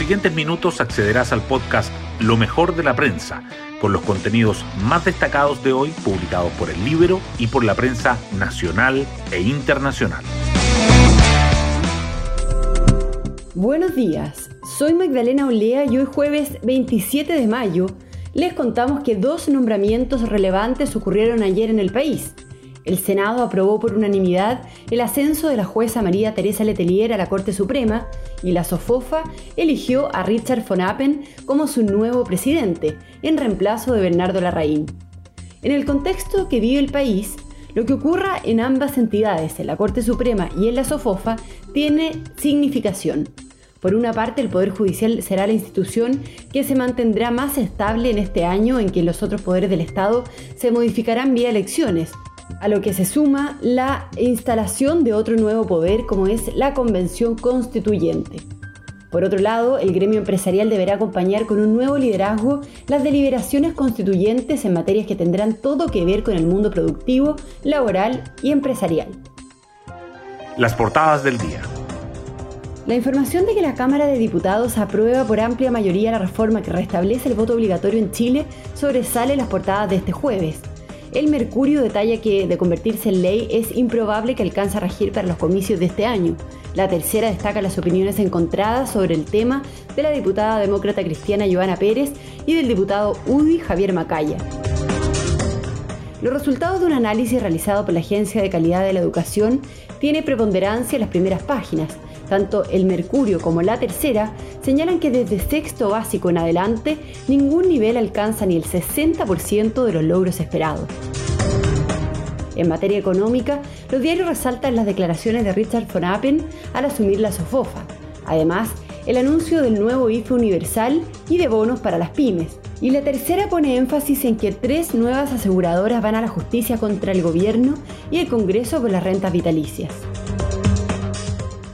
siguientes minutos accederás al podcast Lo mejor de la prensa, con los contenidos más destacados de hoy publicados por el Libro y por la prensa nacional e internacional. Buenos días, soy Magdalena Olea y hoy jueves 27 de mayo les contamos que dos nombramientos relevantes ocurrieron ayer en el país. El Senado aprobó por unanimidad el ascenso de la jueza María Teresa Letelier a la Corte Suprema y la SOFOFA eligió a Richard von Appen como su nuevo presidente, en reemplazo de Bernardo Larraín. En el contexto que vive el país, lo que ocurra en ambas entidades, en la Corte Suprema y en la SOFOFA, tiene significación. Por una parte, el Poder Judicial será la institución que se mantendrá más estable en este año en que los otros poderes del Estado se modificarán vía elecciones, a lo que se suma la instalación de otro nuevo poder como es la Convención Constituyente. Por otro lado, el gremio empresarial deberá acompañar con un nuevo liderazgo las deliberaciones constituyentes en materias que tendrán todo que ver con el mundo productivo, laboral y empresarial. Las portadas del día. La información de que la Cámara de Diputados aprueba por amplia mayoría la reforma que restablece el voto obligatorio en Chile sobresale las portadas de este jueves. El Mercurio detalla que, de convertirse en ley, es improbable que alcance a regir para los comicios de este año. La tercera destaca las opiniones encontradas sobre el tema de la diputada demócrata cristiana Joana Pérez y del diputado UDI Javier Macaya. Los resultados de un análisis realizado por la Agencia de Calidad de la Educación tiene preponderancia en las primeras páginas. Tanto el Mercurio como la tercera señalan que desde sexto básico en adelante ningún nivel alcanza ni el 60% de los logros esperados. En materia económica, los diarios resaltan las declaraciones de Richard von Appen al asumir la SOFOFA. Además, el anuncio del nuevo IFE universal y de bonos para las pymes. Y la tercera pone énfasis en que tres nuevas aseguradoras van a la justicia contra el gobierno y el Congreso por las rentas vitalicias.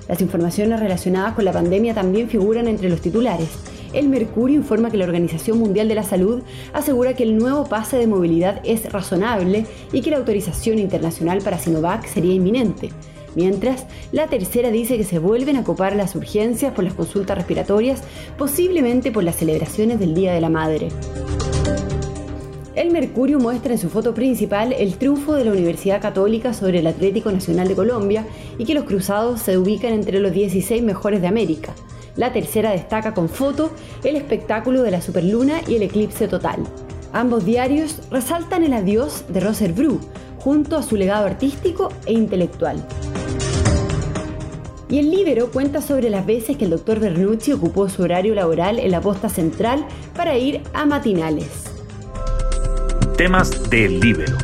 Las informaciones relacionadas con la pandemia también figuran entre los titulares. El Mercurio informa que la Organización Mundial de la Salud asegura que el nuevo pase de movilidad es razonable y que la autorización internacional para Sinovac sería inminente. Mientras, la tercera dice que se vuelven a copar las urgencias por las consultas respiratorias, posiblemente por las celebraciones del Día de la Madre. El Mercurio muestra en su foto principal el triunfo de la Universidad Católica sobre el Atlético Nacional de Colombia y que los cruzados se ubican entre los 16 mejores de América. La tercera destaca con foto el espectáculo de la superluna y el eclipse total. Ambos diarios resaltan el adiós de Roser Bru, junto a su legado artístico e intelectual. Y el Libero cuenta sobre las veces que el doctor Bernucci ocupó su horario laboral en la posta central para ir a matinales. Temas del Libero.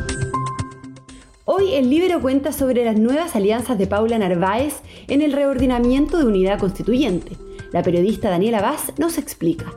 Hoy el Libero cuenta sobre las nuevas alianzas de Paula Narváez en el reordenamiento de unidad constituyente. La periodista Daniela Vaz nos explica.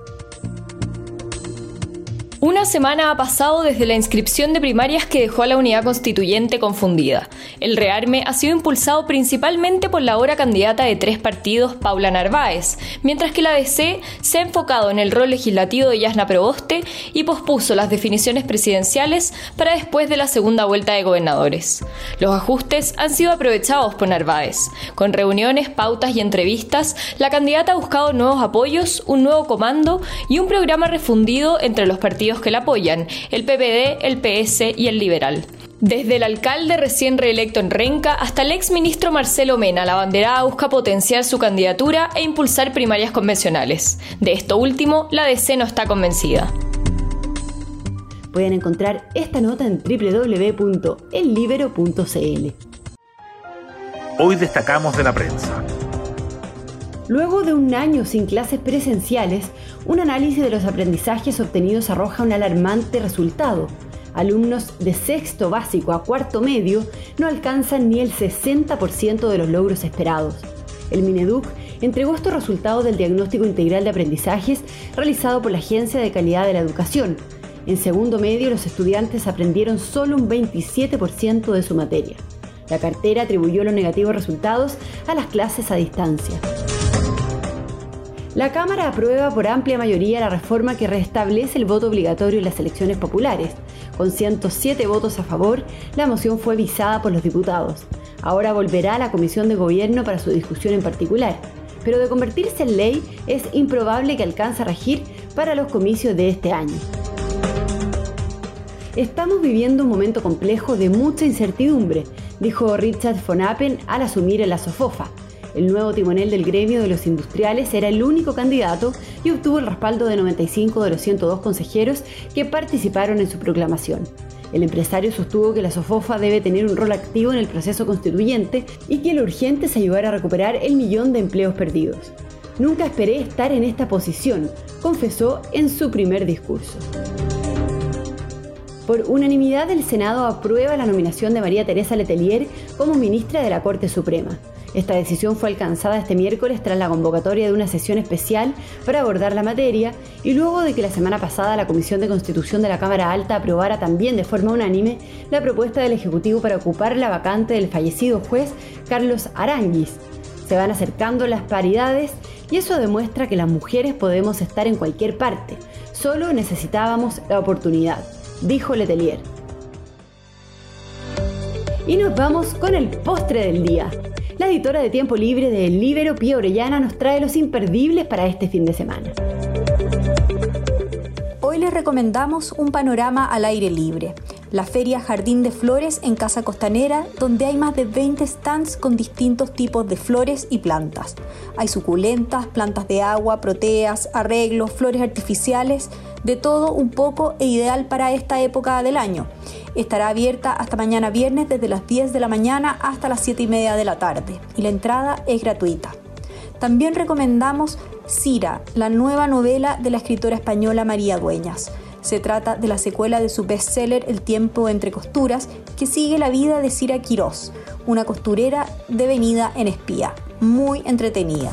Una semana ha pasado desde la inscripción de primarias que dejó a la unidad constituyente confundida. El rearme ha sido impulsado principalmente por la ahora candidata de tres partidos, Paula Narváez, mientras que la DC se ha enfocado en el rol legislativo de Yasna Proboste y pospuso las definiciones presidenciales para después de la segunda vuelta de gobernadores. Los ajustes han sido aprovechados por Narváez. Con reuniones, pautas y entrevistas, la candidata ha buscado nuevos apoyos, un nuevo comando y un programa refundido entre los partidos que la apoyan, el PPD, el PS y el Liberal. Desde el alcalde recién reelecto en Renca hasta el ex ministro Marcelo Mena, la bandera busca potenciar su candidatura e impulsar primarias convencionales. De esto último, la DC no está convencida. Pueden encontrar esta nota en www.ellibero.cl. Hoy destacamos de la prensa. Luego de un año sin clases presenciales, un análisis de los aprendizajes obtenidos arroja un alarmante resultado. Alumnos de sexto básico a cuarto medio no alcanzan ni el 60% de los logros esperados. El Mineduc entregó estos resultados del diagnóstico integral de aprendizajes realizado por la Agencia de Calidad de la Educación. En segundo medio, los estudiantes aprendieron solo un 27% de su materia. La cartera atribuyó los negativos resultados a las clases a distancia. La Cámara aprueba por amplia mayoría la reforma que restablece el voto obligatorio en las elecciones populares. Con 107 votos a favor, la moción fue visada por los diputados. Ahora volverá a la Comisión de Gobierno para su discusión en particular. pero de convertirse en ley es improbable que alcance a regir para los comicios de este año. Estamos viviendo un momento complejo de mucha incertidumbre, dijo Richard von Appen al asumir en la SOFOFA. El nuevo timonel del gremio de los industriales era el único candidato y obtuvo el respaldo de 95 de los 102 consejeros que participaron en su proclamación. El empresario sostuvo que la SOFOFA debe tener un rol activo en el proceso constituyente y que lo urgente es ayudar a recuperar el millón de empleos perdidos. Nunca esperé estar en esta posición, confesó en su primer discurso. Por unanimidad, el Senado aprueba la nominación de María Teresa Letelier como ministra de la Corte Suprema. Esta decisión fue alcanzada este miércoles tras la convocatoria de una sesión especial para abordar la materia y luego de que la semana pasada la Comisión de Constitución de la Cámara Alta aprobara también de forma unánime la propuesta del Ejecutivo para ocupar la vacante del fallecido juez Carlos Aranguis. Se van acercando las paridades y eso demuestra que las mujeres podemos estar en cualquier parte, solo necesitábamos la oportunidad, dijo Letelier. Y nos vamos con el postre del día. La editora de tiempo libre de El Libero, Pía Orellana, nos trae los imperdibles para este fin de semana. Hoy les recomendamos un panorama al aire libre. La feria Jardín de Flores en Casa Costanera, donde hay más de 20 stands con distintos tipos de flores y plantas. Hay suculentas, plantas de agua, proteas, arreglos, flores artificiales, de todo un poco e ideal para esta época del año. Estará abierta hasta mañana viernes desde las 10 de la mañana hasta las 7 y media de la tarde y la entrada es gratuita. También recomendamos Cira, la nueva novela de la escritora española María Dueñas. Se trata de la secuela de su bestseller El tiempo entre costuras, que sigue la vida de Cira Quirós, una costurera devenida en espía. Muy entretenida.